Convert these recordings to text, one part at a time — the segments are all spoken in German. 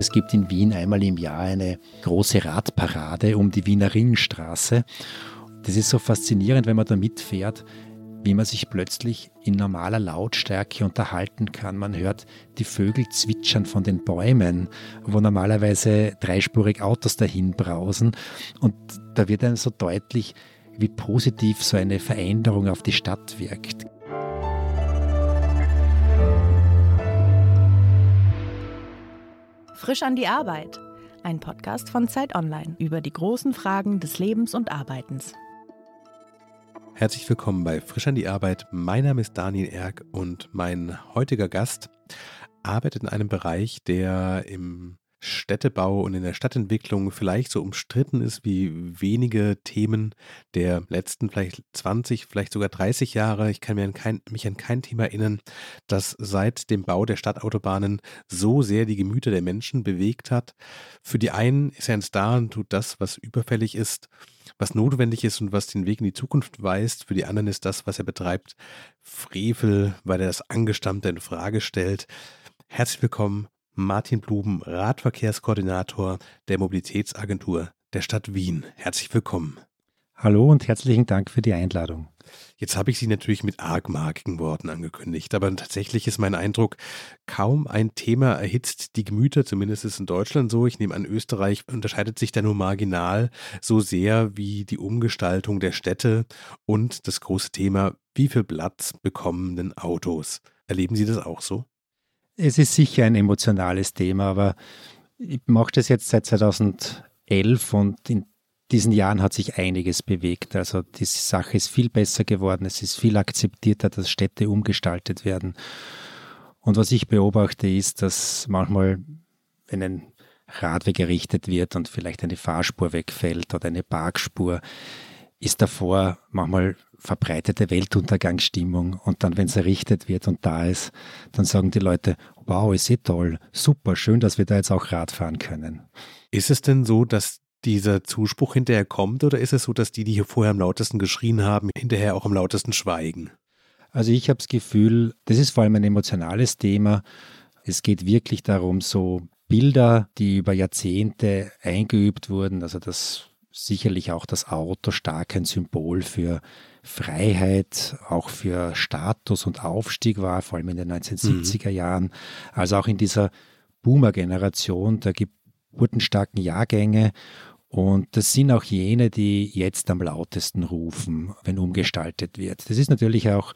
Es gibt in Wien einmal im Jahr eine große Radparade um die Wiener Ringstraße. Das ist so faszinierend, wenn man da mitfährt, wie man sich plötzlich in normaler Lautstärke unterhalten kann. Man hört die Vögel zwitschern von den Bäumen, wo normalerweise dreispurig Autos dahin brausen. Und da wird einem so deutlich, wie positiv so eine Veränderung auf die Stadt wirkt. Frisch an die Arbeit. Ein Podcast von Zeit Online über die großen Fragen des Lebens und Arbeitens. Herzlich willkommen bei Frisch an die Arbeit. Mein Name ist Daniel Erck und mein heutiger Gast arbeitet in einem Bereich, der im Städtebau und in der Stadtentwicklung vielleicht so umstritten ist wie wenige Themen der letzten vielleicht 20, vielleicht sogar 30 Jahre. Ich kann mir an kein, mich an kein Thema erinnern, das seit dem Bau der Stadtautobahnen so sehr die Gemüter der Menschen bewegt hat. Für die einen ist er ein Star und tut das, was überfällig ist, was notwendig ist und was den Weg in die Zukunft weist. Für die anderen ist das, was er betreibt, Frevel, weil er das Angestammte in Frage stellt. Herzlich willkommen, Martin Bluben, Radverkehrskoordinator der Mobilitätsagentur der Stadt Wien. Herzlich willkommen. Hallo und herzlichen Dank für die Einladung. Jetzt habe ich Sie natürlich mit argmarkigen Worten angekündigt, aber tatsächlich ist mein Eindruck, kaum ein Thema erhitzt die Gemüter, zumindest ist es in Deutschland so. Ich nehme an, Österreich unterscheidet sich da nur marginal so sehr wie die Umgestaltung der Städte und das große Thema, wie viel Platz bekommen denn Autos? Erleben Sie das auch so? Es ist sicher ein emotionales Thema, aber ich mache das jetzt seit 2011 und in diesen Jahren hat sich einiges bewegt. Also die Sache ist viel besser geworden, es ist viel akzeptierter, dass Städte umgestaltet werden. Und was ich beobachte, ist, dass manchmal, wenn ein Radweg errichtet wird und vielleicht eine Fahrspur wegfällt oder eine Parkspur, ist davor manchmal verbreitete Weltuntergangsstimmung und dann, wenn es errichtet wird und da ist, dann sagen die Leute, wow, ist eh toll, super, schön, dass wir da jetzt auch Rad fahren können. Ist es denn so, dass dieser Zuspruch hinterher kommt oder ist es so, dass die, die hier vorher am lautesten geschrien haben, hinterher auch am lautesten schweigen? Also ich habe das Gefühl, das ist vor allem ein emotionales Thema. Es geht wirklich darum, so Bilder, die über Jahrzehnte eingeübt wurden, also das sicherlich auch das Auto stark ein Symbol für Freiheit, auch für Status und Aufstieg war, vor allem in den 1970er mhm. Jahren. Also auch in dieser Boomer-Generation der geburtenstarken Jahrgänge. Und das sind auch jene, die jetzt am lautesten rufen, wenn umgestaltet wird. Das ist natürlich auch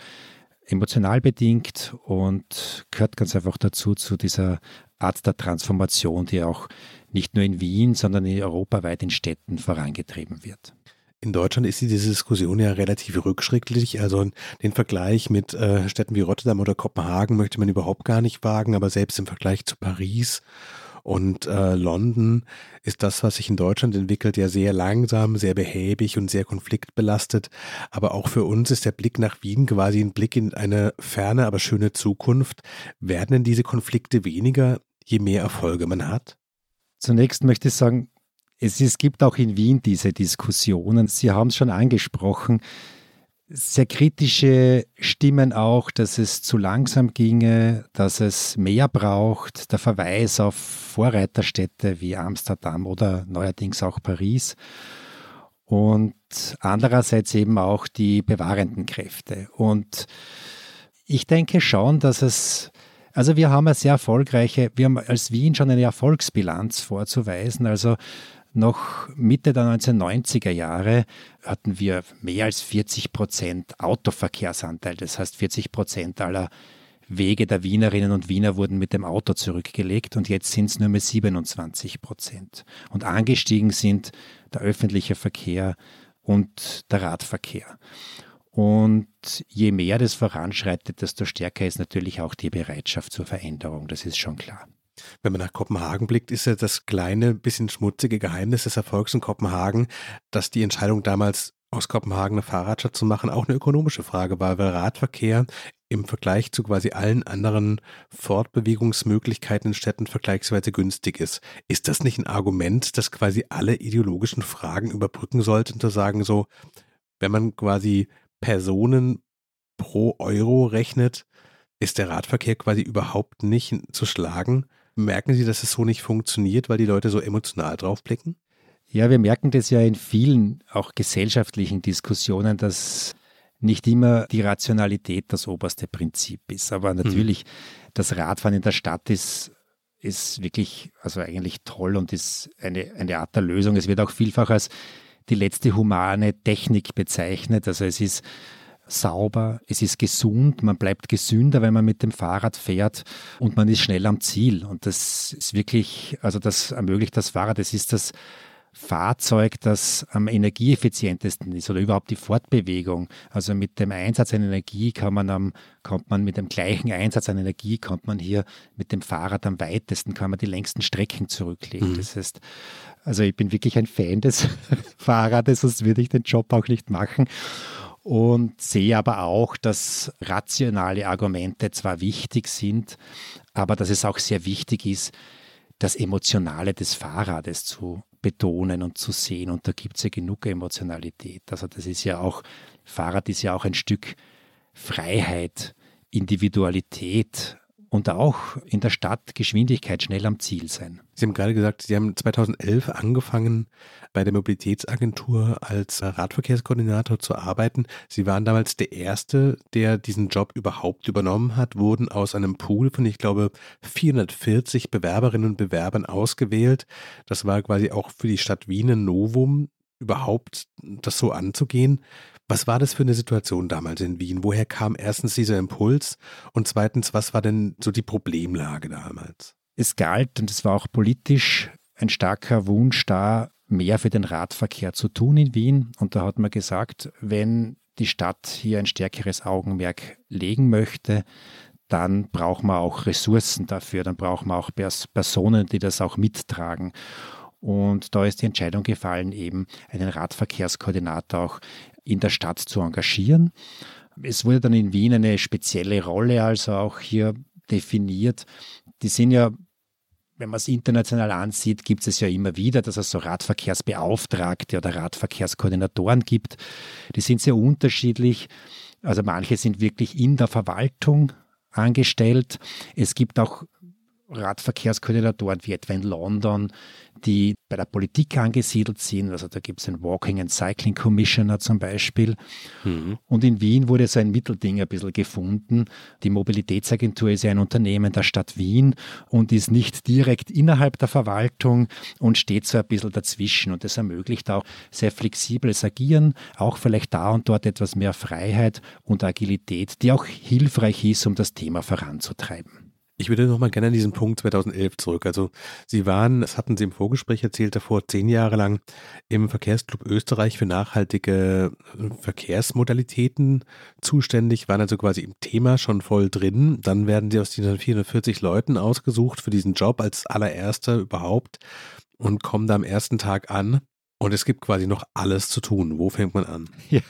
emotional bedingt und gehört ganz einfach dazu, zu dieser Art der Transformation, die auch nicht nur in Wien, sondern in europaweit in Städten vorangetrieben wird. In Deutschland ist diese Diskussion ja relativ rückschrittlich. Also den Vergleich mit äh, Städten wie Rotterdam oder Kopenhagen möchte man überhaupt gar nicht wagen, aber selbst im Vergleich zu Paris und äh, London ist das, was sich in Deutschland entwickelt, ja sehr langsam, sehr behäbig und sehr konfliktbelastet. Aber auch für uns ist der Blick nach Wien quasi ein Blick in eine ferne, aber schöne Zukunft. Werden denn diese Konflikte weniger, je mehr Erfolge man hat? Zunächst möchte ich sagen, es, es gibt auch in Wien diese Diskussionen. Sie haben es schon angesprochen. Sehr kritische Stimmen auch, dass es zu langsam ginge, dass es mehr braucht. Der Verweis auf Vorreiterstädte wie Amsterdam oder neuerdings auch Paris. Und andererseits eben auch die bewahrenden Kräfte. Und ich denke schon, dass es also wir haben eine sehr erfolgreiche, wir haben als Wien schon eine Erfolgsbilanz vorzuweisen. Also noch Mitte der 1990er Jahre hatten wir mehr als 40 Prozent Autoverkehrsanteil. Das heißt, 40 Prozent aller Wege der Wienerinnen und Wiener wurden mit dem Auto zurückgelegt und jetzt sind es nur mehr 27 Prozent. Und angestiegen sind der öffentliche Verkehr und der Radverkehr. Und je mehr das voranschreitet, desto stärker ist natürlich auch die Bereitschaft zur Veränderung. Das ist schon klar. Wenn man nach Kopenhagen blickt, ist ja das kleine, bisschen schmutzige Geheimnis des Erfolgs in Kopenhagen, dass die Entscheidung damals aus Kopenhagen eine Fahrradstadt zu machen auch eine ökonomische Frage war, weil Radverkehr im Vergleich zu quasi allen anderen Fortbewegungsmöglichkeiten in Städten vergleichsweise günstig ist. Ist das nicht ein Argument, das quasi alle ideologischen Fragen überbrücken sollte, und zu sagen so, wenn man quasi Personen pro Euro rechnet, ist der Radverkehr quasi überhaupt nicht zu schlagen, Merken Sie, dass es so nicht funktioniert, weil die Leute so emotional draufblicken? Ja, wir merken das ja in vielen auch gesellschaftlichen Diskussionen, dass nicht immer die Rationalität das oberste Prinzip ist. Aber mhm. natürlich, mhm. das Radfahren in der Stadt ist, ist wirklich, also eigentlich toll und ist eine, eine Art der Lösung. Es wird auch vielfach als die letzte humane Technik bezeichnet. Also es ist sauber, es ist gesund, man bleibt gesünder, wenn man mit dem Fahrrad fährt und man ist schnell am Ziel. Und das ist wirklich, also das ermöglicht das Fahrrad. Das ist das Fahrzeug, das am energieeffizientesten ist oder überhaupt die Fortbewegung. Also mit dem Einsatz an Energie kann man am, kommt man mit dem gleichen Einsatz an Energie, kommt man hier mit dem Fahrrad am weitesten, kann man die längsten Strecken zurücklegen. Mhm. Das heißt, also ich bin wirklich ein Fan des Fahrrades, sonst würde ich den Job auch nicht machen und sehe aber auch, dass rationale Argumente zwar wichtig sind, aber dass es auch sehr wichtig ist, das Emotionale des Fahrrades zu betonen und zu sehen. Und da gibt es ja genug Emotionalität. Also das ist ja auch, Fahrrad ist ja auch ein Stück Freiheit, Individualität, und auch in der Stadt Geschwindigkeit schnell am Ziel sein. Sie haben gerade gesagt, Sie haben 2011 angefangen, bei der Mobilitätsagentur als Radverkehrskoordinator zu arbeiten. Sie waren damals der Erste, der diesen Job überhaupt übernommen hat, wurden aus einem Pool von, ich glaube, 440 Bewerberinnen und Bewerbern ausgewählt. Das war quasi auch für die Stadt Wien ein Novum, überhaupt das so anzugehen. Was war das für eine Situation damals in Wien? Woher kam erstens dieser Impuls und zweitens, was war denn so die Problemlage damals? Es galt und es war auch politisch ein starker Wunsch da, mehr für den Radverkehr zu tun in Wien. Und da hat man gesagt, wenn die Stadt hier ein stärkeres Augenmerk legen möchte, dann braucht man auch Ressourcen dafür, dann braucht man auch Personen, die das auch mittragen. Und da ist die Entscheidung gefallen, eben einen Radverkehrskoordinator auch in der Stadt zu engagieren. Es wurde dann in Wien eine spezielle Rolle also auch hier definiert. Die sind ja, wenn man es international ansieht, gibt es ja immer wieder, dass es so Radverkehrsbeauftragte oder Radverkehrskoordinatoren gibt. Die sind sehr unterschiedlich. Also manche sind wirklich in der Verwaltung angestellt. Es gibt auch Radverkehrskoordinatoren wie etwa in London, die bei der Politik angesiedelt sind. Also da gibt es den Walking and Cycling Commissioner zum Beispiel. Mhm. Und in Wien wurde so ein Mittelding ein bisschen gefunden. Die Mobilitätsagentur ist ja ein Unternehmen der Stadt Wien und ist nicht direkt innerhalb der Verwaltung und steht so ein bisschen dazwischen. Und das ermöglicht auch sehr flexibles Agieren, auch vielleicht da und dort etwas mehr Freiheit und Agilität, die auch hilfreich ist, um das Thema voranzutreiben. Ich würde noch mal gerne an diesen Punkt 2011 zurück. Also Sie waren, das hatten Sie im Vorgespräch erzählt, davor zehn Jahre lang im Verkehrsclub Österreich für nachhaltige äh, Verkehrsmodalitäten zuständig, waren also quasi im Thema schon voll drin. Dann werden Sie aus diesen 440 Leuten ausgesucht für diesen Job als allererster überhaupt und kommen da am ersten Tag an und es gibt quasi noch alles zu tun. Wo fängt man an? Ja,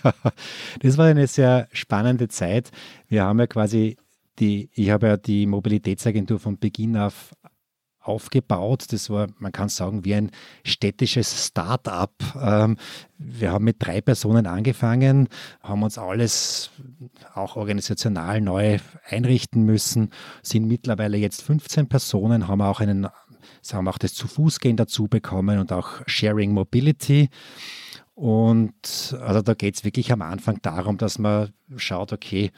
das war eine sehr spannende Zeit. Wir haben ja quasi die, ich habe ja die Mobilitätsagentur von Beginn auf aufgebaut. Das war, man kann sagen, wie ein städtisches Start-up. Ähm, wir haben mit drei Personen angefangen, haben uns alles auch organisational neu einrichten müssen, sind mittlerweile jetzt 15 Personen, haben auch einen, haben auch das zu Fußgehen dazu bekommen und auch Sharing Mobility. Und also da geht es wirklich am Anfang darum, dass man schaut, okay,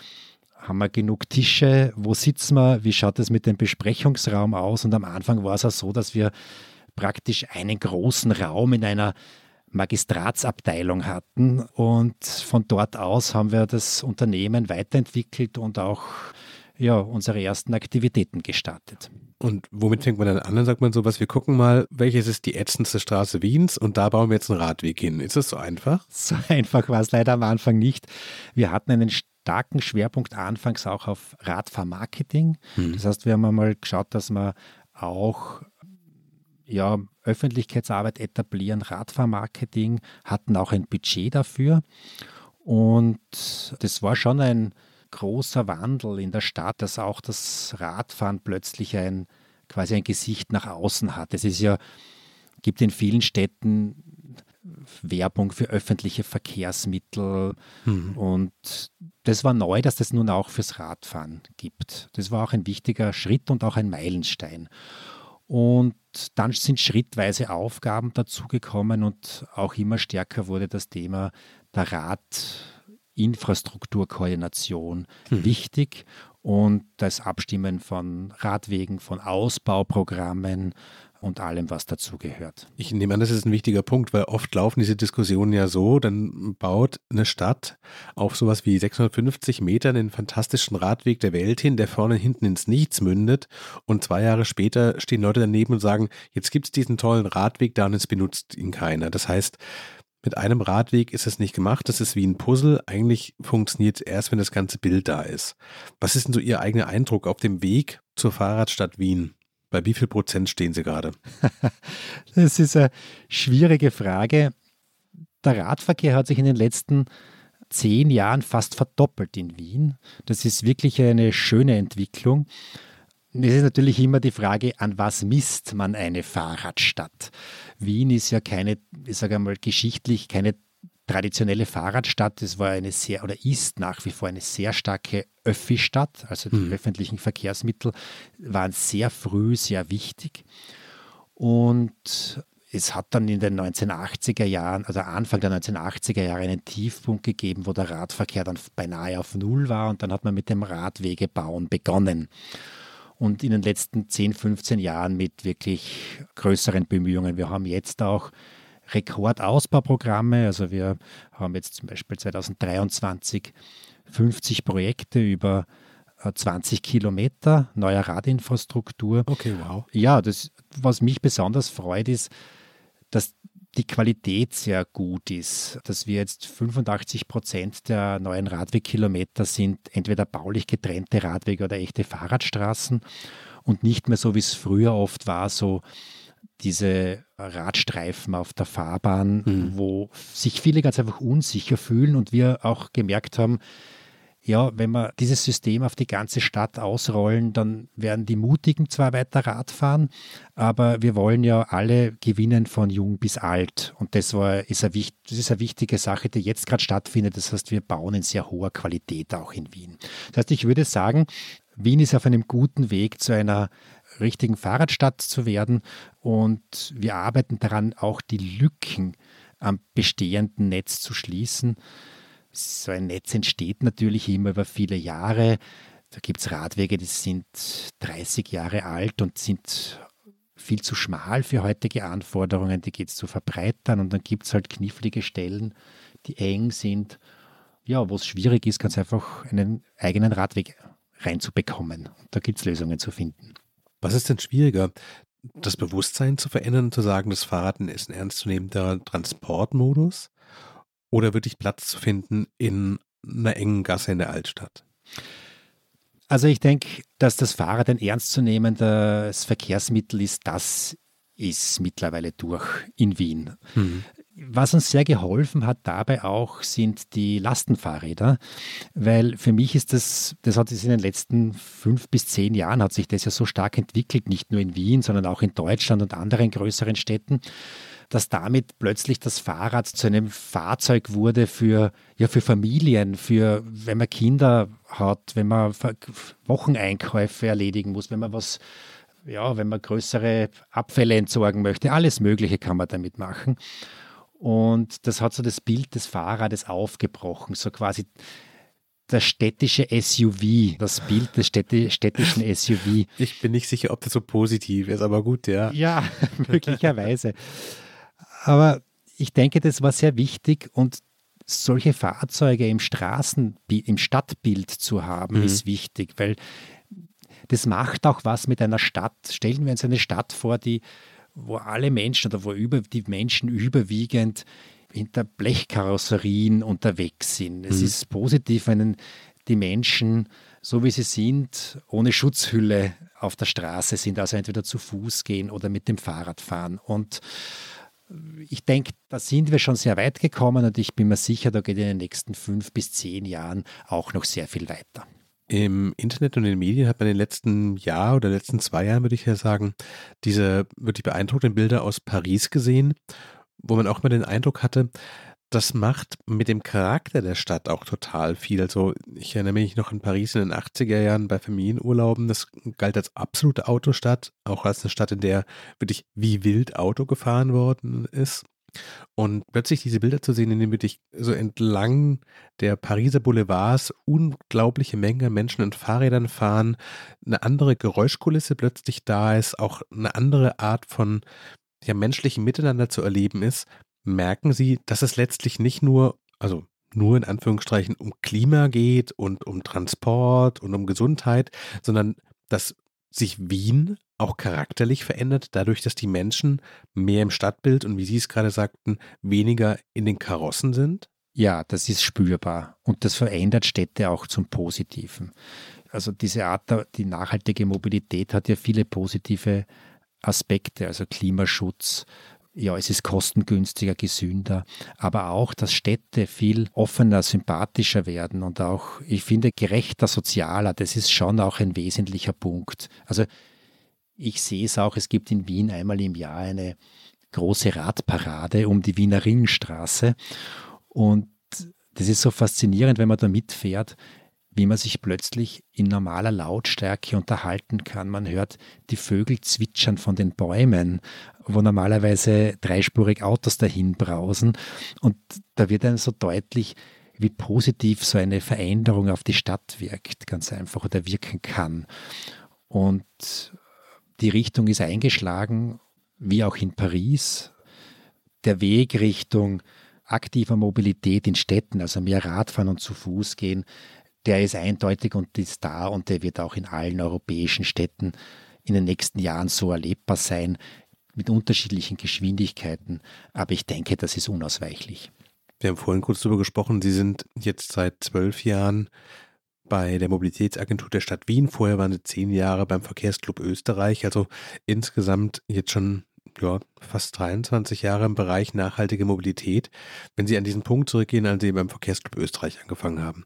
haben wir genug Tische? Wo sitzen wir? Wie schaut es mit dem Besprechungsraum aus? Und am Anfang war es auch so, dass wir praktisch einen großen Raum in einer Magistratsabteilung hatten. Und von dort aus haben wir das Unternehmen weiterentwickelt und auch ja, unsere ersten Aktivitäten gestartet. Und womit fängt man dann an? Dann sagt man so was, wir gucken mal, welches ist die ätzendste Straße Wiens und da bauen wir jetzt einen Radweg hin. Ist das so einfach? So einfach war es leider am Anfang nicht. Wir hatten einen starken Schwerpunkt anfangs auch auf Radfahrmarketing. Mhm. Das heißt, wir haben einmal geschaut, dass wir auch ja, Öffentlichkeitsarbeit etablieren, Radfahrmarketing, hatten auch ein Budget dafür. Und das war schon ein großer Wandel in der Stadt, dass auch das Radfahren plötzlich ein quasi ein Gesicht nach außen hat. Es ist ja, gibt in vielen Städten Werbung für öffentliche Verkehrsmittel. Mhm. Und das war neu, dass das nun auch fürs Radfahren gibt. Das war auch ein wichtiger Schritt und auch ein Meilenstein. Und dann sind schrittweise Aufgaben dazugekommen und auch immer stärker wurde das Thema der Radinfrastrukturkoordination hm. wichtig und das Abstimmen von Radwegen, von Ausbauprogrammen, und allem, was dazugehört. Ich nehme an, das ist ein wichtiger Punkt, weil oft laufen diese Diskussionen ja so, dann baut eine Stadt auf sowas wie 650 Meter den fantastischen Radweg der Welt hin, der vorne hinten ins Nichts mündet und zwei Jahre später stehen Leute daneben und sagen, jetzt gibt es diesen tollen Radweg da und jetzt benutzt ihn keiner. Das heißt, mit einem Radweg ist es nicht gemacht. Das ist wie ein Puzzle. Eigentlich funktioniert es erst, wenn das ganze Bild da ist. Was ist denn so Ihr eigener Eindruck auf dem Weg zur Fahrradstadt Wien? Bei wie viel Prozent stehen Sie gerade? das ist eine schwierige Frage. Der Radverkehr hat sich in den letzten zehn Jahren fast verdoppelt in Wien. Das ist wirklich eine schöne Entwicklung. Es ist natürlich immer die Frage, an was misst man eine Fahrradstadt? Wien ist ja keine, ich sage einmal, geschichtlich keine traditionelle Fahrradstadt. Es war eine sehr oder ist nach wie vor eine sehr starke Öffi-Stadt. Also die mhm. öffentlichen Verkehrsmittel waren sehr früh sehr wichtig. Und es hat dann in den 1980er Jahren, also Anfang der 1980er Jahre, einen Tiefpunkt gegeben, wo der Radverkehr dann beinahe auf Null war und dann hat man mit dem Radwegebauen begonnen. Und in den letzten 10, 15 Jahren mit wirklich größeren Bemühungen. Wir haben jetzt auch Rekordausbauprogramme. Also wir haben jetzt zum Beispiel 2023 50 Projekte über 20 äh, Kilometer neuer Radinfrastruktur. Okay, wow. Ja, das, was mich besonders freut, ist, dass die Qualität sehr gut ist, dass wir jetzt 85 Prozent der neuen Radwegkilometer sind entweder baulich getrennte Radwege oder echte Fahrradstraßen und nicht mehr so, wie es früher oft war, so diese Radstreifen auf der Fahrbahn, mhm. wo sich viele ganz einfach unsicher fühlen und wir auch gemerkt haben, ja, wenn wir dieses System auf die ganze Stadt ausrollen, dann werden die Mutigen zwar weiter Rad fahren, aber wir wollen ja alle gewinnen von jung bis alt. Und das, war, ist, eine, das ist eine wichtige Sache, die jetzt gerade stattfindet. Das heißt, wir bauen in sehr hoher Qualität auch in Wien. Das heißt, ich würde sagen, Wien ist auf einem guten Weg zu einer richtigen Fahrradstadt zu werden. Und wir arbeiten daran, auch die Lücken am bestehenden Netz zu schließen. So ein Netz entsteht natürlich immer über viele Jahre. Da gibt es Radwege, die sind 30 Jahre alt und sind viel zu schmal für heutige Anforderungen. Die geht es zu verbreitern und dann gibt es halt knifflige Stellen, die eng sind. Ja, wo es schwierig ist, ganz einfach einen eigenen Radweg reinzubekommen. Da gibt es Lösungen zu finden. Was ist denn schwieriger? Das Bewusstsein zu verändern, zu sagen, das Fahrrad ist ein ernstzunehmender Transportmodus oder wirklich Platz zu finden in einer engen Gasse in der Altstadt? Also ich denke, dass das Fahrrad ein ernstzunehmendes Verkehrsmittel ist, das ist mittlerweile durch in Wien. Mhm. Was uns sehr geholfen hat dabei auch, sind die Lastenfahrräder, weil für mich ist das, das hat sich in den letzten fünf bis zehn Jahren hat sich das ja so stark entwickelt, nicht nur in Wien, sondern auch in Deutschland und anderen größeren Städten, dass damit plötzlich das Fahrrad zu einem Fahrzeug wurde für, ja, für Familien, für, wenn man Kinder hat, wenn man Wocheneinkäufe erledigen muss, wenn man was ja, wenn man größere Abfälle entsorgen möchte, alles Mögliche kann man damit machen. Und das hat so das Bild des Fahrrades aufgebrochen, so quasi das städtische SUV, das Bild des städtischen SUV. Ich bin nicht sicher, ob das so positiv ist, aber gut, ja. Ja, möglicherweise. Aber ich denke, das war sehr wichtig und solche Fahrzeuge im Straßen, im Stadtbild zu haben, mhm. ist wichtig, weil das macht auch was mit einer Stadt. Stellen wir uns eine Stadt vor, die wo alle Menschen oder wo über, die Menschen überwiegend hinter Blechkarosserien unterwegs sind. Es mhm. ist positiv, wenn die Menschen, so wie sie sind, ohne Schutzhülle auf der Straße sind, also entweder zu Fuß gehen oder mit dem Fahrrad fahren. Und ich denke, da sind wir schon sehr weit gekommen und ich bin mir sicher, da geht in den nächsten fünf bis zehn Jahren auch noch sehr viel weiter. Im Internet und in den Medien hat man in den letzten Jahr oder letzten zwei Jahren, würde ich ja sagen, diese wirklich beeindruckenden Bilder aus Paris gesehen, wo man auch mal den Eindruck hatte, das macht mit dem Charakter der Stadt auch total viel. Also ich erinnere mich noch an Paris in den 80er Jahren bei Familienurlauben. Das galt als absolute Autostadt, auch als eine Stadt, in der wirklich wie wild Auto gefahren worden ist. Und plötzlich diese Bilder zu sehen, in denen wirklich so entlang der Pariser Boulevards unglaubliche Mengen Menschen und Fahrrädern fahren, eine andere Geräuschkulisse plötzlich da ist, auch eine andere Art von ja, menschlichem Miteinander zu erleben ist, merken Sie, dass es letztlich nicht nur, also nur in Anführungsstrichen um Klima geht und um Transport und um Gesundheit, sondern dass sich Wien auch charakterlich verändert, dadurch, dass die Menschen mehr im Stadtbild und wie Sie es gerade sagten, weniger in den Karossen sind? Ja, das ist spürbar und das verändert Städte auch zum Positiven. Also diese Art, die nachhaltige Mobilität hat ja viele positive Aspekte, also Klimaschutz, ja, es ist kostengünstiger, gesünder, aber auch, dass Städte viel offener, sympathischer werden und auch, ich finde, gerechter, sozialer, das ist schon auch ein wesentlicher Punkt. Also ich sehe es auch, es gibt in Wien einmal im Jahr eine große Radparade um die Wiener Ringstraße und das ist so faszinierend, wenn man da mitfährt, wie man sich plötzlich in normaler Lautstärke unterhalten kann. Man hört die Vögel zwitschern von den Bäumen, wo normalerweise dreispurig Autos dahin brausen. Und da wird dann so deutlich, wie positiv so eine Veränderung auf die Stadt wirkt, ganz einfach oder wirken kann. Und die Richtung ist eingeschlagen, wie auch in Paris. Der Weg Richtung aktiver Mobilität in Städten, also mehr Radfahren und zu Fuß gehen, der ist eindeutig und ist da und der wird auch in allen europäischen Städten in den nächsten Jahren so erlebbar sein, mit unterschiedlichen Geschwindigkeiten. Aber ich denke, das ist unausweichlich. Wir haben vorhin kurz darüber gesprochen, Sie sind jetzt seit zwölf Jahren bei der Mobilitätsagentur der Stadt Wien. Vorher waren Sie zehn Jahre beim Verkehrsclub Österreich. Also insgesamt jetzt schon ja, fast 23 Jahre im Bereich nachhaltige Mobilität. Wenn Sie an diesen Punkt zurückgehen, als Sie beim Verkehrsclub Österreich angefangen haben,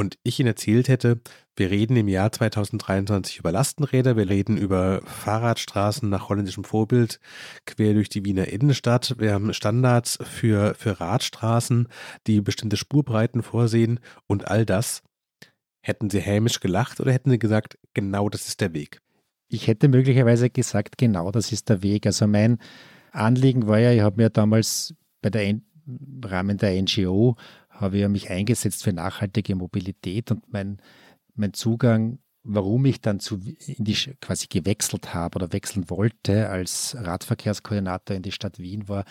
und ich Ihnen erzählt hätte, wir reden im Jahr 2023 über Lastenräder, wir reden über Fahrradstraßen nach holländischem Vorbild quer durch die Wiener Innenstadt. Wir haben Standards für, für Radstraßen, die bestimmte Spurbreiten vorsehen und all das. Hätten Sie hämisch gelacht oder hätten Sie gesagt, genau das ist der Weg? Ich hätte möglicherweise gesagt, genau das ist der Weg. Also mein Anliegen war ja, ich habe mir damals bei der im Rahmen der NGO habe ich mich eingesetzt für nachhaltige Mobilität und mein, mein Zugang, warum ich dann zu, in die, quasi gewechselt habe oder wechseln wollte als Radverkehrskoordinator in die Stadt Wien war,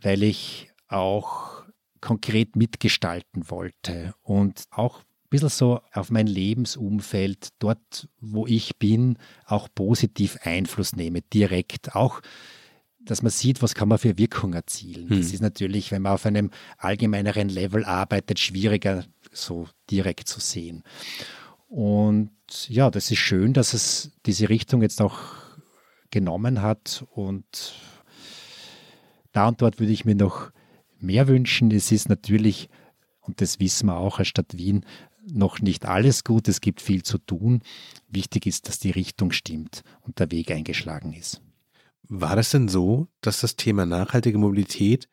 weil ich auch konkret mitgestalten wollte und auch ein bisschen so auf mein Lebensumfeld, dort, wo ich bin, auch positiv Einfluss nehme, direkt. Auch dass man sieht, was kann man für Wirkung erzielen. Hm. Das ist natürlich, wenn man auf einem allgemeineren Level arbeitet, schwieriger so direkt zu sehen. Und ja, das ist schön, dass es diese Richtung jetzt auch genommen hat und da und dort würde ich mir noch mehr wünschen. Es ist natürlich, und das wissen wir auch als Stadt Wien, noch nicht alles gut. Es gibt viel zu tun. Wichtig ist, dass die Richtung stimmt und der Weg eingeschlagen ist. War das denn so, dass das Thema nachhaltige Mobilität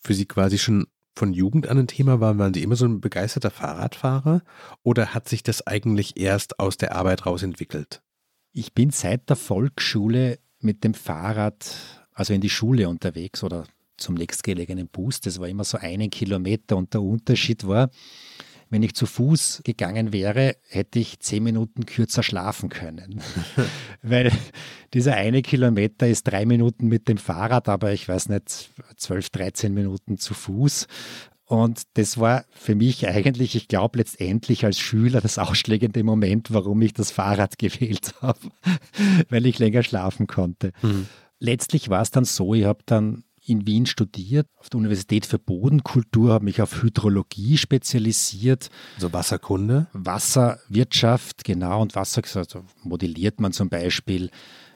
für Sie quasi schon von Jugend an ein Thema war? Waren Sie immer so ein begeisterter Fahrradfahrer oder hat sich das eigentlich erst aus der Arbeit raus entwickelt? Ich bin seit der Volksschule mit dem Fahrrad, also in die Schule unterwegs oder zum nächstgelegenen Bus. Das war immer so einen Kilometer und der Unterschied war, wenn ich zu Fuß gegangen wäre, hätte ich zehn Minuten kürzer schlafen können. Weil dieser eine Kilometer ist drei Minuten mit dem Fahrrad, aber ich weiß nicht, zwölf, dreizehn Minuten zu Fuß. Und das war für mich eigentlich, ich glaube, letztendlich als Schüler das ausschlägende Moment, warum ich das Fahrrad gewählt habe, weil ich länger schlafen konnte. Mhm. Letztlich war es dann so, ich habe dann in Wien studiert, auf der Universität für Bodenkultur, habe mich auf Hydrologie spezialisiert. Also Wasserkunde? Wasserwirtschaft, genau. Und Wasser also modelliert man zum Beispiel,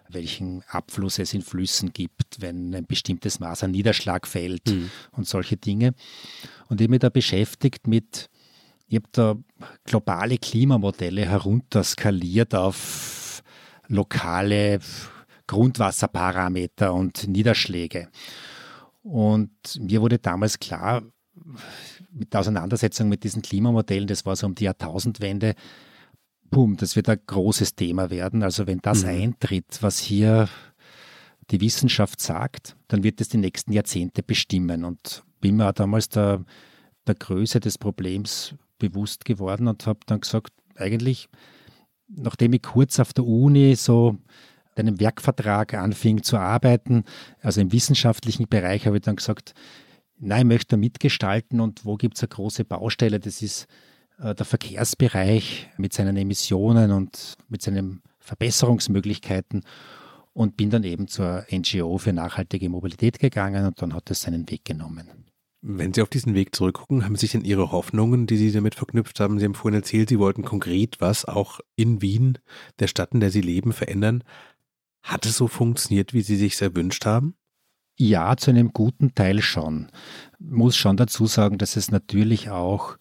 welchen Abfluss es in Flüssen gibt, wenn ein bestimmtes Maß an Niederschlag fällt mhm. und solche Dinge. Und ich habe mich da beschäftigt mit, ich habe da globale Klimamodelle herunterskaliert auf lokale Grundwasserparameter und Niederschläge. Und mir wurde damals klar, mit der Auseinandersetzung mit diesen Klimamodellen, das war so um die Jahrtausendwende, boom, das wird ein großes Thema werden. Also wenn das mhm. eintritt, was hier die Wissenschaft sagt, dann wird es die nächsten Jahrzehnte bestimmen. Und bin mir auch damals der, der Größe des Problems bewusst geworden und habe dann gesagt, eigentlich, nachdem ich kurz auf der Uni so einem Werkvertrag anfing zu arbeiten, also im wissenschaftlichen Bereich, habe ich dann gesagt, nein, ich möchte mitgestalten und wo gibt es eine große Baustelle? Das ist äh, der Verkehrsbereich mit seinen Emissionen und mit seinen Verbesserungsmöglichkeiten und bin dann eben zur NGO für nachhaltige Mobilität gegangen und dann hat es seinen Weg genommen. Wenn Sie auf diesen Weg zurückgucken, haben sich denn Ihre Hoffnungen, die Sie damit verknüpft haben, Sie haben vorhin erzählt, Sie wollten konkret was auch in Wien, der Stadt, in der Sie leben, verändern. Hat es so funktioniert, wie Sie sich erwünscht haben? Ja, zu einem guten Teil schon. Muss schon dazu sagen, dass es natürlich auch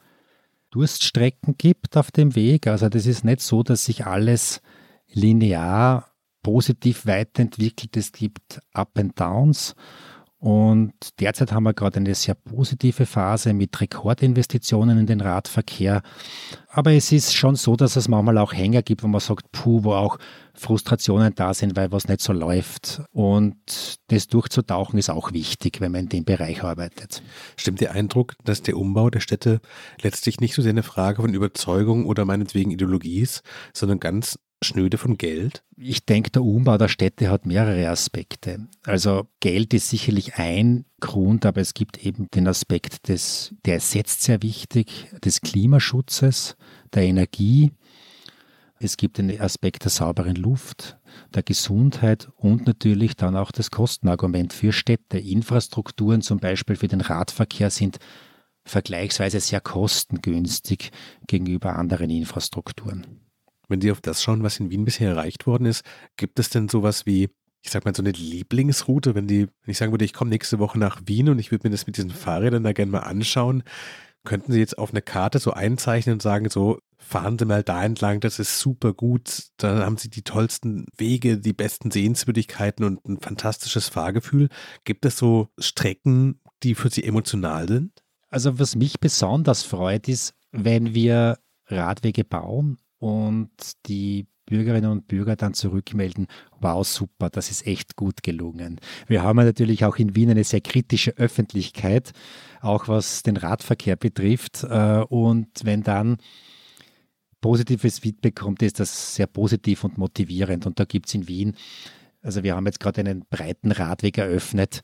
Durststrecken gibt auf dem Weg. Also das ist nicht so, dass sich alles linear positiv weiterentwickelt. Es gibt Up and Downs. Und derzeit haben wir gerade eine sehr positive Phase mit Rekordinvestitionen in den Radverkehr. Aber es ist schon so, dass es manchmal auch Hänger gibt, wo man sagt, puh, wo auch Frustrationen da sind, weil was nicht so läuft. Und das durchzutauchen ist auch wichtig, wenn man in dem Bereich arbeitet. Stimmt der Eindruck, dass der Umbau der Städte letztlich nicht so sehr eine Frage von Überzeugung oder meinetwegen Ideologie ist, sondern ganz schnöde von Geld? Ich denke, der Umbau der Städte hat mehrere Aspekte. Also Geld ist sicherlich ein Grund, aber es gibt eben den Aspekt des, der ist jetzt sehr wichtig, des Klimaschutzes, der Energie. Es gibt den Aspekt der sauberen Luft, der Gesundheit und natürlich dann auch das Kostenargument für Städte. Infrastrukturen zum Beispiel für den Radverkehr sind vergleichsweise sehr kostengünstig gegenüber anderen Infrastrukturen. Wenn Sie auf das schauen, was in Wien bisher erreicht worden ist, gibt es denn sowas wie, ich sag mal, so eine Lieblingsroute, wenn die, wenn ich sagen würde, ich komme nächste Woche nach Wien und ich würde mir das mit diesen Fahrrädern da gerne mal anschauen, könnten Sie jetzt auf eine Karte so einzeichnen und sagen, so, fahren Sie mal da entlang, das ist super gut, da haben Sie die tollsten Wege, die besten Sehenswürdigkeiten und ein fantastisches Fahrgefühl. Gibt es so Strecken, die für Sie emotional sind? Also was mich besonders freut, ist, wenn wir Radwege bauen und die Bürgerinnen und Bürger dann zurückmelden, wow, super, das ist echt gut gelungen. Wir haben natürlich auch in Wien eine sehr kritische Öffentlichkeit, auch was den Radverkehr betrifft. Äh, und wenn dann positives Feedback kommt, ist das sehr positiv und motivierend. Und da gibt es in Wien, also wir haben jetzt gerade einen breiten Radweg eröffnet,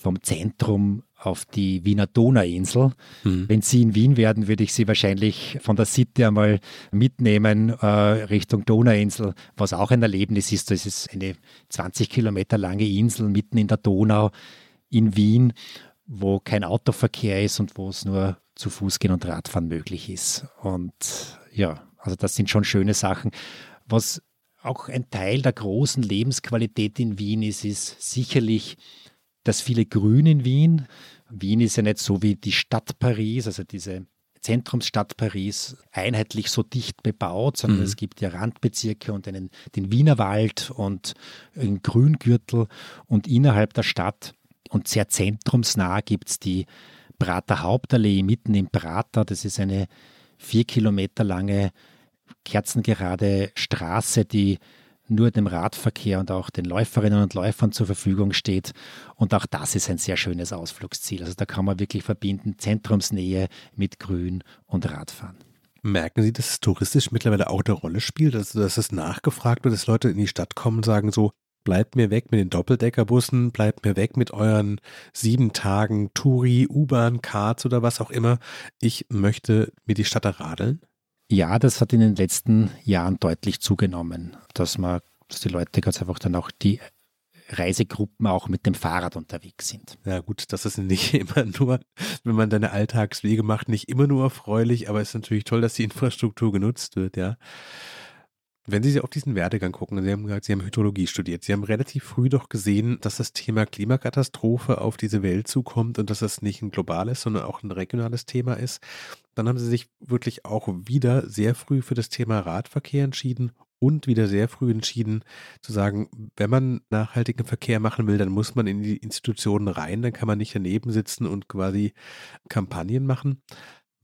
vom Zentrum auf die Wiener Donauinsel. Mhm. Wenn Sie in Wien werden, würde ich Sie wahrscheinlich von der City einmal mitnehmen äh, Richtung Donauinsel, was auch ein Erlebnis ist. Das ist eine 20 Kilometer lange Insel mitten in der Donau in Wien, wo kein Autoverkehr ist und wo es nur zu Fuß gehen und Radfahren möglich ist. Und ja, also das sind schon schöne Sachen. Was auch ein Teil der großen Lebensqualität in Wien ist, ist sicherlich das viele Grün in Wien. Wien ist ja nicht so wie die Stadt Paris, also diese Zentrumsstadt Paris, einheitlich so dicht bebaut, sondern mhm. es gibt ja Randbezirke und einen, den Wienerwald und einen Grüngürtel und innerhalb der Stadt und sehr zentrumsnah gibt es die Prater Hauptallee mitten im Prater. Das ist eine vier Kilometer lange kerzengerade Straße, die nur dem Radverkehr und auch den Läuferinnen und Läufern zur Verfügung steht. Und auch das ist ein sehr schönes Ausflugsziel. Also da kann man wirklich verbinden Zentrumsnähe mit Grün und Radfahren. Merken Sie, dass es touristisch mittlerweile auch eine Rolle spielt, also dass es nachgefragt wird, dass Leute in die Stadt kommen und sagen so, bleibt mir weg mit den Doppeldeckerbussen, bleibt mir weg mit euren sieben Tagen Touri, U-Bahn, Karts oder was auch immer. Ich möchte mir die Stadt erradeln. Ja, das hat in den letzten Jahren deutlich zugenommen, dass man, dass die Leute ganz einfach dann auch die Reisegruppen auch mit dem Fahrrad unterwegs sind. Ja gut, das ist nicht immer nur, wenn man deine Alltagswege macht, nicht immer nur erfreulich, aber es ist natürlich toll, dass die Infrastruktur genutzt wird, ja. Wenn Sie auf diesen Werdegang gucken, Sie haben gesagt, Sie haben Hydrologie studiert. Sie haben relativ früh doch gesehen, dass das Thema Klimakatastrophe auf diese Welt zukommt und dass das nicht ein globales, sondern auch ein regionales Thema ist. Dann haben Sie sich wirklich auch wieder sehr früh für das Thema Radverkehr entschieden und wieder sehr früh entschieden zu sagen, wenn man nachhaltigen Verkehr machen will, dann muss man in die Institutionen rein, dann kann man nicht daneben sitzen und quasi Kampagnen machen.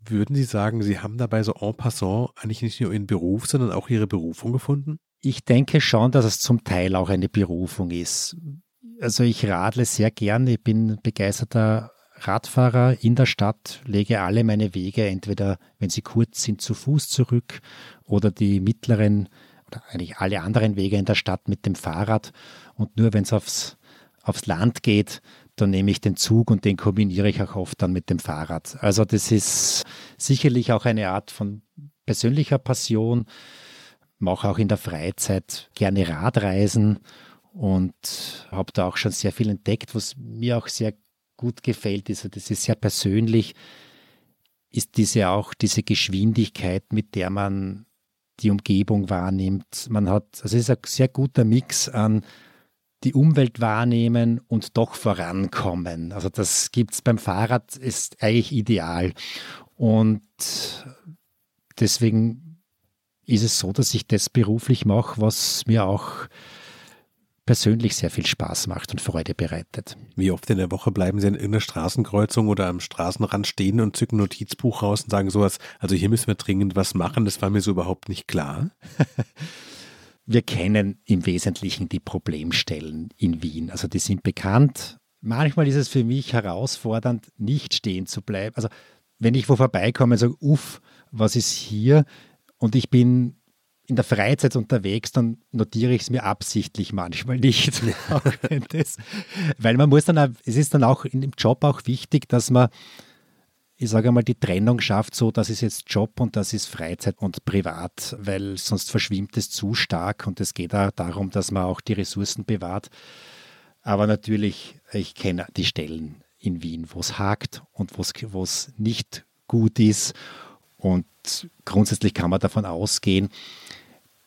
Würden Sie sagen, Sie haben dabei so en passant eigentlich nicht nur Ihren Beruf, sondern auch Ihre Berufung gefunden? Ich denke schon, dass es zum Teil auch eine Berufung ist. Also ich radle sehr gerne, ich bin begeisterter Radfahrer in der Stadt, lege alle meine Wege entweder, wenn sie kurz sind, zu Fuß zurück oder die mittleren oder eigentlich alle anderen Wege in der Stadt mit dem Fahrrad. Und nur wenn es aufs, aufs Land geht, dann nehme ich den Zug und den kombiniere ich auch oft dann mit dem Fahrrad. Also das ist sicherlich auch eine Art von persönlicher Passion. Mache auch in der Freizeit gerne Radreisen und habe da auch schon sehr viel entdeckt, was mir auch sehr gut gefällt. Also das ist sehr persönlich, ist diese auch diese Geschwindigkeit, mit der man die Umgebung wahrnimmt. Man hat, also es ist ein sehr guter Mix an die Umwelt wahrnehmen und doch vorankommen. Also das gibt es beim Fahrrad, ist eigentlich ideal. Und deswegen ist es so, dass ich das beruflich mache, was mir auch persönlich sehr viel Spaß macht und Freude bereitet. Wie oft in der Woche bleiben Sie in irgendeiner Straßenkreuzung oder am Straßenrand stehen und zücken Notizbuch raus und sagen sowas, also hier müssen wir dringend was machen, das war mir so überhaupt nicht klar. wir kennen im Wesentlichen die Problemstellen in Wien. Also die sind bekannt. Manchmal ist es für mich herausfordernd, nicht stehen zu bleiben. Also wenn ich wo vorbeikomme und sage, uff, was ist hier? Und ich bin in der Freizeit unterwegs, dann notiere ich es mir absichtlich manchmal nicht. das, weil man muss dann, auch, es ist dann auch in dem Job auch wichtig, dass man, ich sage einmal, die Trennung schafft, so das ist jetzt Job und das ist Freizeit und Privat, weil sonst verschwimmt es zu stark und es geht auch darum, dass man auch die Ressourcen bewahrt. Aber natürlich, ich kenne die Stellen in Wien, wo es hakt und wo es nicht gut ist. Und grundsätzlich kann man davon ausgehen,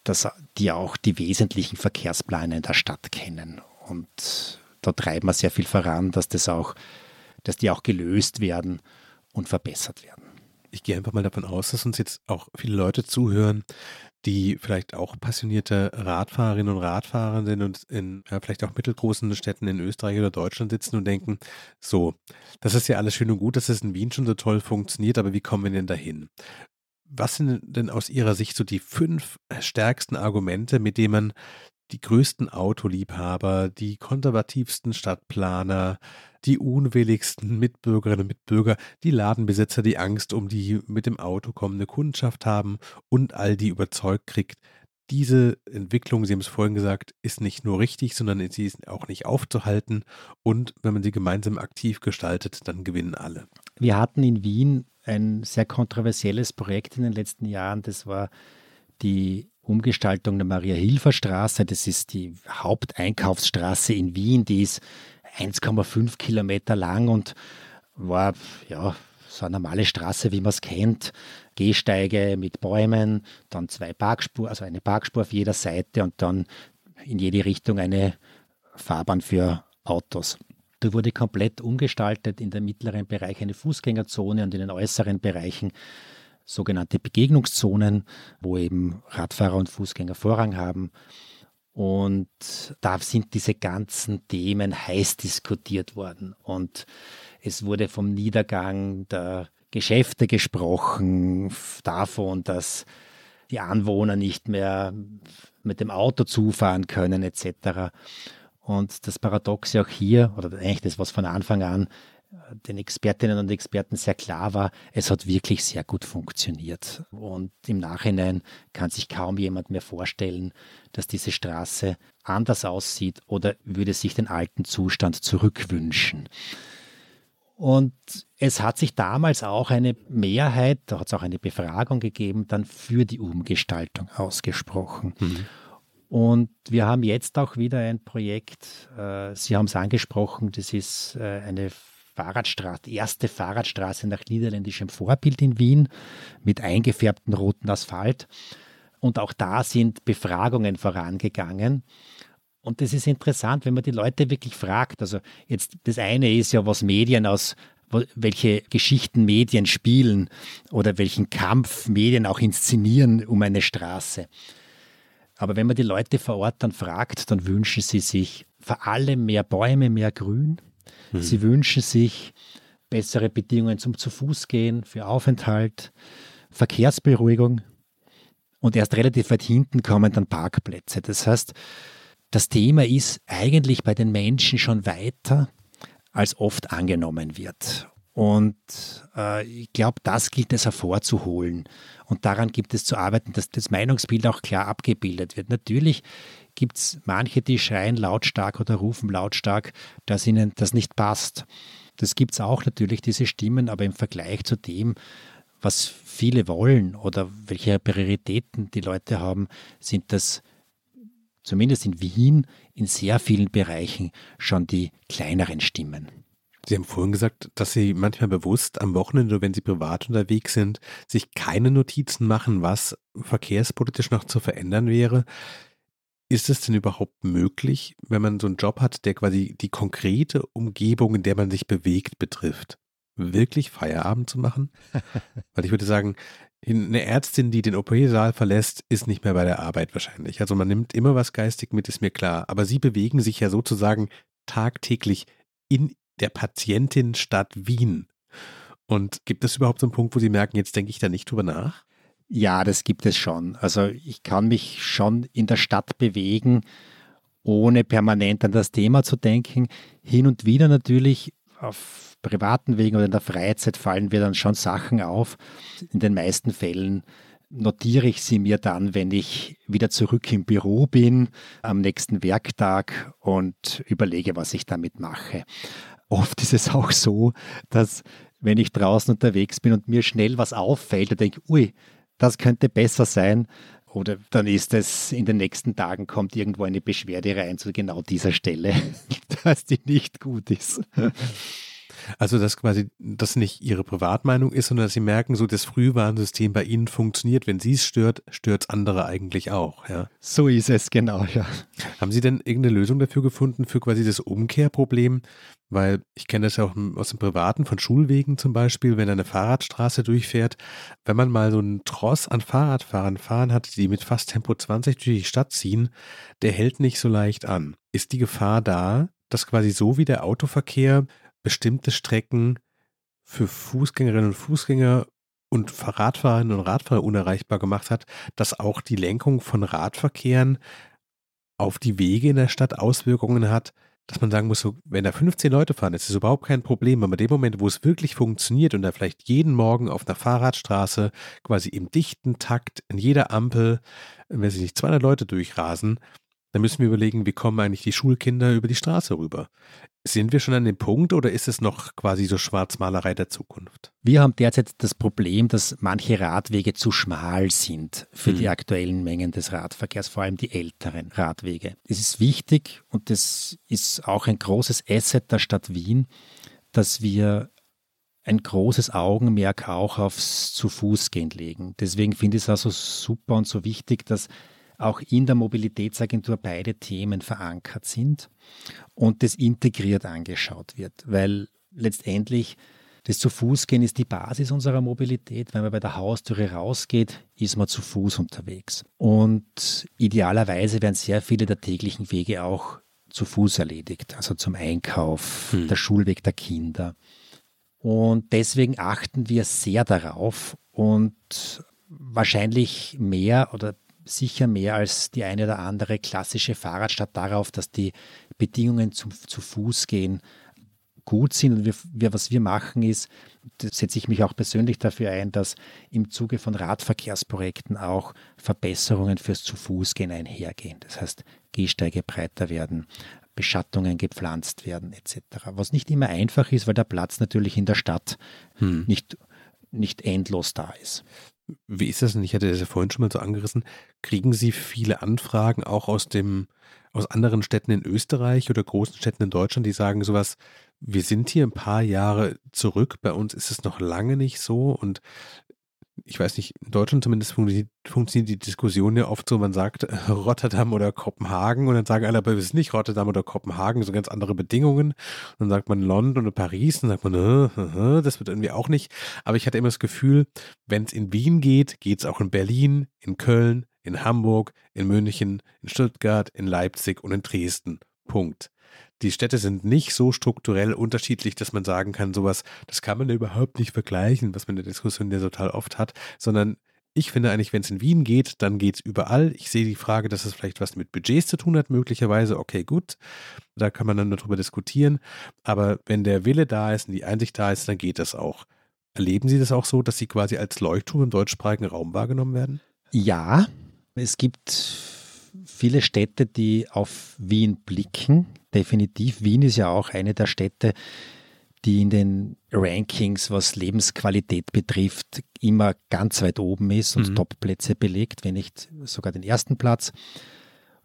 dass die auch die wesentlichen Verkehrspläne in der Stadt kennen. Und da treiben wir sehr viel voran, dass das auch, dass die auch gelöst werden und verbessert werden. Ich gehe einfach mal davon aus, dass uns jetzt auch viele Leute zuhören, die vielleicht auch passionierte Radfahrerinnen und Radfahrer sind und in ja, vielleicht auch mittelgroßen Städten in Österreich oder Deutschland sitzen und denken, so, das ist ja alles schön und gut, dass es in Wien schon so toll funktioniert, aber wie kommen wir denn dahin? Was sind denn aus Ihrer Sicht so die fünf stärksten Argumente, mit denen man die größten Autoliebhaber, die konservativsten Stadtplaner, die unwilligsten Mitbürgerinnen und Mitbürger, die Ladenbesitzer, die Angst um die mit dem Auto kommende Kundschaft haben und all die überzeugt kriegt, diese Entwicklung, Sie haben es vorhin gesagt, ist nicht nur richtig, sondern sie ist auch nicht aufzuhalten. Und wenn man sie gemeinsam aktiv gestaltet, dann gewinnen alle. Wir hatten in Wien ein sehr kontroversielles Projekt in den letzten Jahren. Das war die Umgestaltung der Maria-Hilfer-Straße. Das ist die Haupteinkaufsstraße in Wien. Die ist 1,5 Kilometer lang und war ja so eine normale Straße, wie man es kennt. Gehsteige mit Bäumen, dann zwei Parkspuren, also eine Parkspur auf jeder Seite und dann in jede Richtung eine Fahrbahn für Autos. Da wurde komplett umgestaltet, in der mittleren Bereich eine Fußgängerzone und in den äußeren Bereichen sogenannte Begegnungszonen, wo eben Radfahrer und Fußgänger Vorrang haben. Und da sind diese ganzen Themen heiß diskutiert worden. Und es wurde vom Niedergang der Geschäfte gesprochen, davon, dass die Anwohner nicht mehr mit dem Auto zufahren können etc. Und das Paradoxe auch hier, oder eigentlich das, was von Anfang an den Expertinnen und Experten sehr klar war, es hat wirklich sehr gut funktioniert. Und im Nachhinein kann sich kaum jemand mehr vorstellen, dass diese Straße anders aussieht oder würde sich den alten Zustand zurückwünschen. Und es hat sich damals auch eine Mehrheit, da hat es auch eine Befragung gegeben, dann für die Umgestaltung ausgesprochen. Mhm. Und wir haben jetzt auch wieder ein Projekt, äh, Sie haben es angesprochen, das ist äh, eine Fahrradstraße, erste Fahrradstraße nach niederländischem Vorbild in Wien mit eingefärbtem roten Asphalt. Und auch da sind Befragungen vorangegangen. Und das ist interessant, wenn man die Leute wirklich fragt. Also jetzt das eine ist ja, was Medien aus welche Geschichten Medien spielen oder welchen Kampf Medien auch inszenieren um eine Straße. Aber wenn man die Leute vor Ort dann fragt, dann wünschen sie sich vor allem mehr Bäume, mehr Grün. Mhm. Sie wünschen sich bessere Bedingungen zum Zu-Fuß-Gehen, für Aufenthalt, Verkehrsberuhigung. Und erst relativ weit hinten kommen dann Parkplätze. Das heißt, das Thema ist eigentlich bei den Menschen schon weiter, als oft angenommen wird. Und äh, ich glaube, das gilt es hervorzuholen. Und daran gibt es zu arbeiten, dass das Meinungsbild auch klar abgebildet wird. Natürlich gibt es manche, die schreien lautstark oder rufen lautstark, dass ihnen das nicht passt. Das gibt es auch natürlich, diese Stimmen, aber im Vergleich zu dem, was viele wollen oder welche Prioritäten die Leute haben, sind das zumindest in Wien in sehr vielen Bereichen schon die kleineren Stimmen. Sie haben vorhin gesagt, dass Sie manchmal bewusst am Wochenende, wenn Sie privat unterwegs sind, sich keine Notizen machen, was verkehrspolitisch noch zu verändern wäre. Ist es denn überhaupt möglich, wenn man so einen Job hat, der quasi die konkrete Umgebung, in der man sich bewegt, betrifft, wirklich Feierabend zu machen? Weil ich würde sagen, eine Ärztin, die den OP-Saal verlässt, ist nicht mehr bei der Arbeit wahrscheinlich. Also man nimmt immer was geistig mit, ist mir klar. Aber Sie bewegen sich ja sozusagen tagtäglich in der Patientin Stadt Wien. Und gibt es überhaupt so einen Punkt, wo Sie merken, jetzt denke ich da nicht drüber nach? Ja, das gibt es schon. Also ich kann mich schon in der Stadt bewegen, ohne permanent an das Thema zu denken. Hin und wieder natürlich auf privaten Wegen oder in der Freizeit fallen mir dann schon Sachen auf. In den meisten Fällen notiere ich sie mir dann, wenn ich wieder zurück im Büro bin, am nächsten Werktag und überlege, was ich damit mache oft ist es auch so, dass wenn ich draußen unterwegs bin und mir schnell was auffällt und denke, ui, das könnte besser sein, oder dann ist es in den nächsten Tagen kommt irgendwo eine Beschwerde rein zu genau dieser Stelle, dass die nicht gut ist. Also, dass quasi das nicht Ihre Privatmeinung ist, sondern dass Sie merken, so das Frühwarnsystem bei Ihnen funktioniert. Wenn Sie es stört, stört es andere eigentlich auch, ja. So ist es, genau, ja. Haben Sie denn irgendeine Lösung dafür gefunden, für quasi das Umkehrproblem? Weil ich kenne das ja auch aus dem Privaten, von Schulwegen zum Beispiel, wenn eine Fahrradstraße durchfährt. Wenn man mal so einen Tross an Fahrradfahrern fahren hat, die mit fast Tempo 20 durch die Stadt ziehen, der hält nicht so leicht an. Ist die Gefahr da, dass quasi so wie der Autoverkehr bestimmte Strecken für Fußgängerinnen und Fußgänger und Radfahrerinnen und Radfahrer unerreichbar gemacht hat, dass auch die Lenkung von Radverkehren auf die Wege in der Stadt Auswirkungen hat, dass man sagen muss, so, wenn da 15 Leute fahren, ist das überhaupt kein Problem. Aber in dem Moment, wo es wirklich funktioniert und da vielleicht jeden Morgen auf einer Fahrradstraße quasi im dichten Takt in jeder Ampel, wenn sich nicht 200 Leute durchrasen, dann müssen wir überlegen, wie kommen eigentlich die Schulkinder über die Straße rüber. Sind wir schon an dem Punkt oder ist es noch quasi so Schwarzmalerei der Zukunft? Wir haben derzeit das Problem, dass manche Radwege zu schmal sind für hm. die aktuellen Mengen des Radverkehrs, vor allem die älteren Radwege. Es ist wichtig und das ist auch ein großes Asset der Stadt Wien, dass wir ein großes Augenmerk auch aufs Zu-Fuß-Gehen legen. Deswegen finde ich es also super und so wichtig, dass auch in der Mobilitätsagentur beide Themen verankert sind und das integriert angeschaut wird, weil letztendlich das zu Fuß gehen ist die Basis unserer Mobilität. Wenn man bei der Haustüre rausgeht, ist man zu Fuß unterwegs. Und idealerweise werden sehr viele der täglichen Wege auch zu Fuß erledigt, also zum Einkauf, hm. der Schulweg der Kinder. Und deswegen achten wir sehr darauf und wahrscheinlich mehr oder sicher mehr als die eine oder andere klassische Fahrradstadt darauf, dass die Bedingungen zum zu Fuß gehen gut sind. Und wir, wir, was wir machen ist, da setze ich mich auch persönlich dafür ein, dass im Zuge von Radverkehrsprojekten auch Verbesserungen fürs zu Fuß gehen einhergehen. Das heißt, Gehsteige breiter werden, Beschattungen gepflanzt werden etc. Was nicht immer einfach ist, weil der Platz natürlich in der Stadt hm. nicht, nicht endlos da ist. Wie ist das denn? Ich hatte das ja vorhin schon mal so angerissen. Kriegen Sie viele Anfragen auch aus dem, aus anderen Städten in Österreich oder großen Städten in Deutschland, die sagen sowas, wir sind hier ein paar Jahre zurück, bei uns ist es noch lange nicht so und ich weiß nicht, in Deutschland zumindest funktioniert, funktioniert die Diskussion ja oft so, man sagt äh, Rotterdam oder Kopenhagen und dann sagen alle, aber wir sind nicht Rotterdam oder Kopenhagen, so ganz andere Bedingungen. Und dann sagt man London oder Paris, und dann sagt man, äh, äh, das wird irgendwie auch nicht. Aber ich hatte immer das Gefühl, wenn es in Wien geht, geht es auch in Berlin, in Köln, in Hamburg, in München, in Stuttgart, in Leipzig und in Dresden. Punkt. Die Städte sind nicht so strukturell unterschiedlich, dass man sagen kann, sowas, das kann man überhaupt nicht vergleichen, was man in der Diskussion ja total oft hat, sondern ich finde eigentlich, wenn es in Wien geht, dann geht es überall. Ich sehe die Frage, dass es vielleicht was mit Budgets zu tun hat, möglicherweise. Okay, gut. Da kann man dann darüber diskutieren. Aber wenn der Wille da ist und die Einsicht da ist, dann geht das auch. Erleben Sie das auch so, dass Sie quasi als Leuchtturm im deutschsprachigen Raum wahrgenommen werden? Ja, es gibt viele Städte, die auf Wien blicken. Definitiv. Wien ist ja auch eine der Städte, die in den Rankings, was Lebensqualität betrifft, immer ganz weit oben ist und mhm. Top-Plätze belegt, wenn nicht sogar den ersten Platz.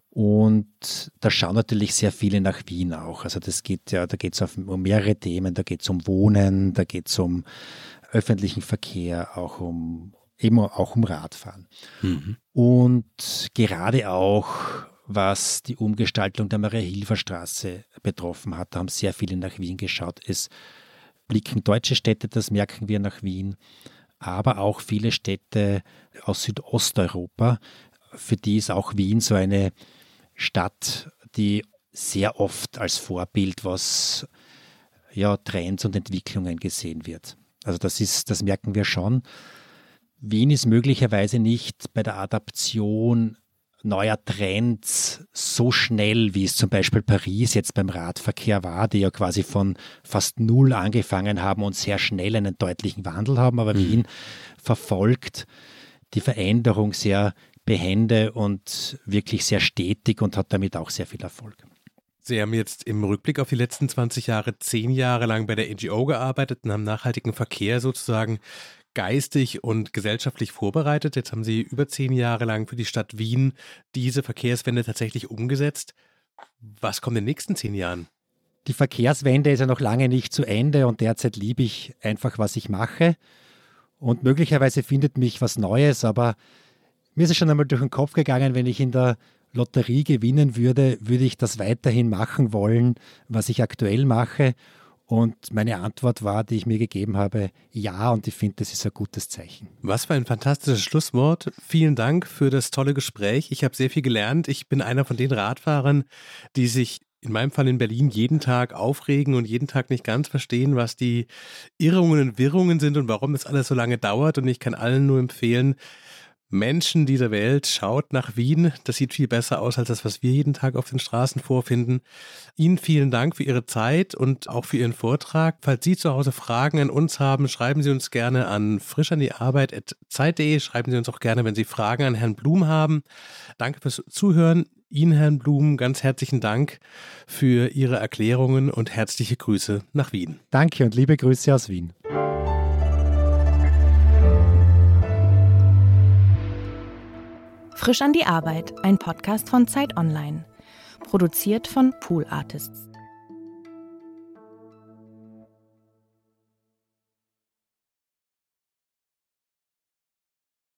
Und da schauen natürlich sehr viele nach Wien auch. Also das geht ja, da geht es um mehrere Themen, da geht es um Wohnen, da geht es um öffentlichen Verkehr, auch um eben auch um Radfahren. Mhm. Und gerade auch was die Umgestaltung der Maria-Hilfer-Straße betroffen hat. Da haben sehr viele nach Wien geschaut. Es blicken deutsche Städte, das merken wir nach Wien, aber auch viele Städte aus Südosteuropa, für die ist auch Wien so eine Stadt, die sehr oft als Vorbild, was ja, Trends und Entwicklungen gesehen wird. Also das ist, das merken wir schon. Wien ist möglicherweise nicht bei der Adaption neuer Trends so schnell, wie es zum Beispiel Paris jetzt beim Radverkehr war, die ja quasi von fast null angefangen haben und sehr schnell einen deutlichen Wandel haben. Aber mhm. Wien verfolgt die Veränderung sehr behende und wirklich sehr stetig und hat damit auch sehr viel Erfolg. Sie haben jetzt im Rückblick auf die letzten 20 Jahre zehn Jahre lang bei der NGO gearbeitet und haben nachhaltigen Verkehr sozusagen geistig und gesellschaftlich vorbereitet. Jetzt haben Sie über zehn Jahre lang für die Stadt Wien diese Verkehrswende tatsächlich umgesetzt. Was kommt in den nächsten zehn Jahren? Die Verkehrswende ist ja noch lange nicht zu Ende und derzeit liebe ich einfach, was ich mache. Und möglicherweise findet mich was Neues, aber mir ist es schon einmal durch den Kopf gegangen, wenn ich in der Lotterie gewinnen würde, würde ich das weiterhin machen wollen, was ich aktuell mache. Und meine Antwort war, die ich mir gegeben habe, ja, und ich finde, das ist ein gutes Zeichen. Was für ein fantastisches Schlusswort. Vielen Dank für das tolle Gespräch. Ich habe sehr viel gelernt. Ich bin einer von den Radfahrern, die sich in meinem Fall in Berlin jeden Tag aufregen und jeden Tag nicht ganz verstehen, was die Irrungen und Wirrungen sind und warum das alles so lange dauert. Und ich kann allen nur empfehlen, Menschen dieser Welt, schaut nach Wien. Das sieht viel besser aus als das, was wir jeden Tag auf den Straßen vorfinden. Ihnen vielen Dank für Ihre Zeit und auch für Ihren Vortrag. Falls Sie zu Hause Fragen an uns haben, schreiben Sie uns gerne an frisch an die Arbeit Zeit.de. Schreiben Sie uns auch gerne, wenn Sie Fragen an Herrn Blum haben. Danke fürs Zuhören. Ihnen, Herrn Blum, ganz herzlichen Dank für Ihre Erklärungen und herzliche Grüße nach Wien. Danke und liebe Grüße aus Wien. Frisch an die Arbeit, ein Podcast von Zeit Online. Produziert von Pool Artists.